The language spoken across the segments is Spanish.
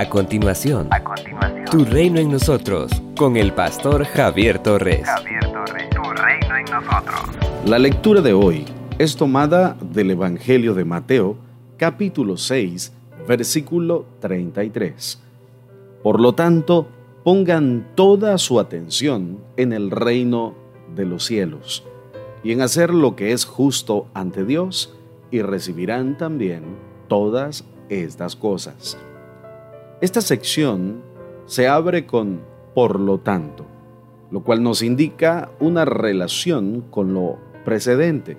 A continuación, a continuación, Tu reino en nosotros, con el pastor Javier Torres. Javier Torres, Tu reino en nosotros. La lectura de hoy es tomada del Evangelio de Mateo, capítulo 6, versículo 33. Por lo tanto, pongan toda su atención en el reino de los cielos y en hacer lo que es justo ante Dios y recibirán también todas estas cosas. Esta sección se abre con por lo tanto, lo cual nos indica una relación con lo precedente.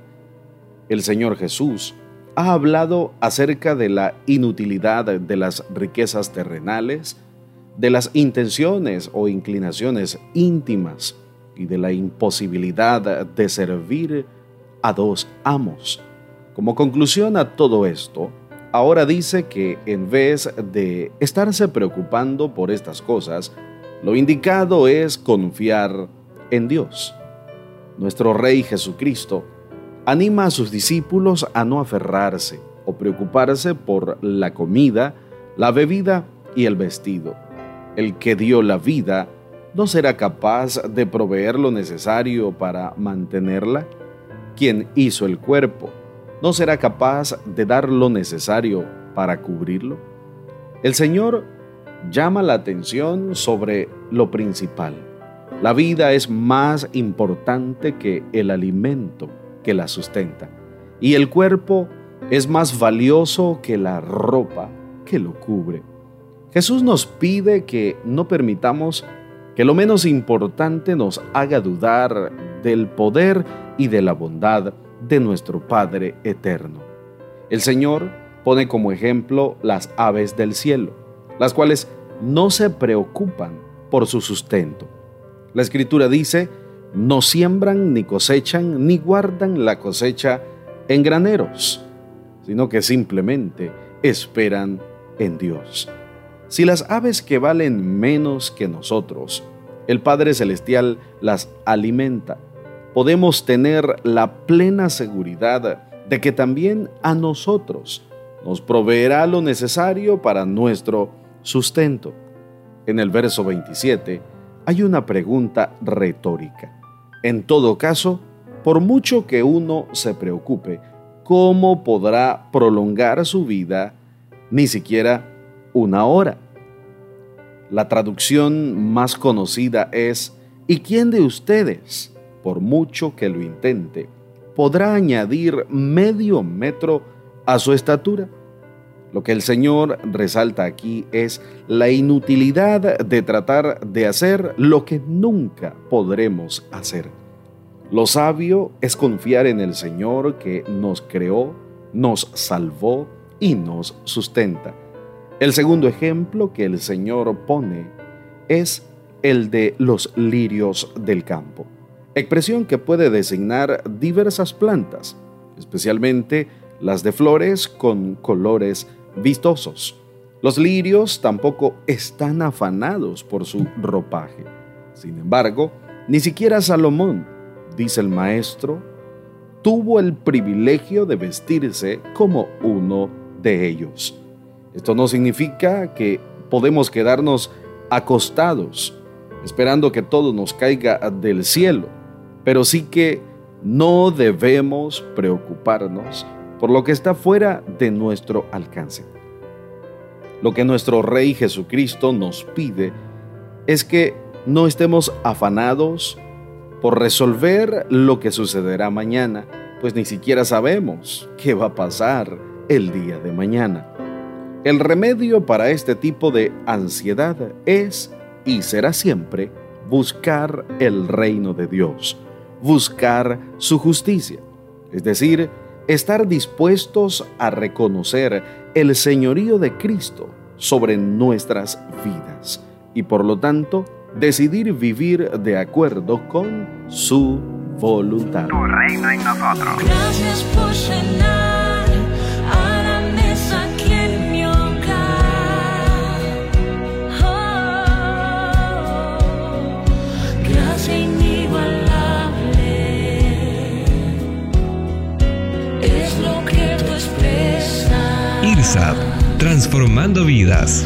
El Señor Jesús ha hablado acerca de la inutilidad de las riquezas terrenales, de las intenciones o inclinaciones íntimas y de la imposibilidad de servir a dos amos. Como conclusión a todo esto, ahora dice que en vez de estarse preocupando por estas cosas, lo indicado es confiar en Dios. Nuestro Rey Jesucristo anima a sus discípulos a no aferrarse o preocuparse por la comida, la bebida y el vestido. El que dio la vida no será capaz de proveer lo necesario para mantenerla. Quien hizo el cuerpo no será capaz de dar lo necesario para cubrirlo. El Señor llama la atención sobre lo principal. La vida es más importante que el alimento que la sustenta. Y el cuerpo es más valioso que la ropa que lo cubre. Jesús nos pide que no permitamos que lo menos importante nos haga dudar del poder y de la bondad de nuestro Padre eterno. El Señor pone como ejemplo las aves del cielo, las cuales no se preocupan por su sustento. La Escritura dice, no siembran ni cosechan ni guardan la cosecha en graneros, sino que simplemente esperan en Dios. Si las aves que valen menos que nosotros, el Padre Celestial las alimenta, podemos tener la plena seguridad de que también a nosotros nos proveerá lo necesario para nuestro sustento. En el verso 27 hay una pregunta retórica. En todo caso, por mucho que uno se preocupe, ¿cómo podrá prolongar su vida ni siquiera una hora? La traducción más conocida es, ¿y quién de ustedes, por mucho que lo intente, podrá añadir medio metro a su estatura? Lo que el Señor resalta aquí es la inutilidad de tratar de hacer lo que nunca podremos hacer. Lo sabio es confiar en el Señor que nos creó, nos salvó y nos sustenta. El segundo ejemplo que el Señor pone es el de los lirios del campo, expresión que puede designar diversas plantas, especialmente las de flores con colores vistosos. Los lirios tampoco están afanados por su ropaje. Sin embargo, ni siquiera Salomón, dice el maestro, tuvo el privilegio de vestirse como uno de ellos. Esto no significa que podemos quedarnos acostados esperando que todo nos caiga del cielo, pero sí que no debemos preocuparnos por lo que está fuera de nuestro alcance. Lo que nuestro Rey Jesucristo nos pide es que no estemos afanados por resolver lo que sucederá mañana, pues ni siquiera sabemos qué va a pasar el día de mañana. El remedio para este tipo de ansiedad es y será siempre buscar el reino de Dios, buscar su justicia, es decir, estar dispuestos a reconocer el señorío de Cristo sobre nuestras vidas y por lo tanto decidir vivir de acuerdo con su voluntad. Tu reino en nosotros. Gracias por transformando vidas.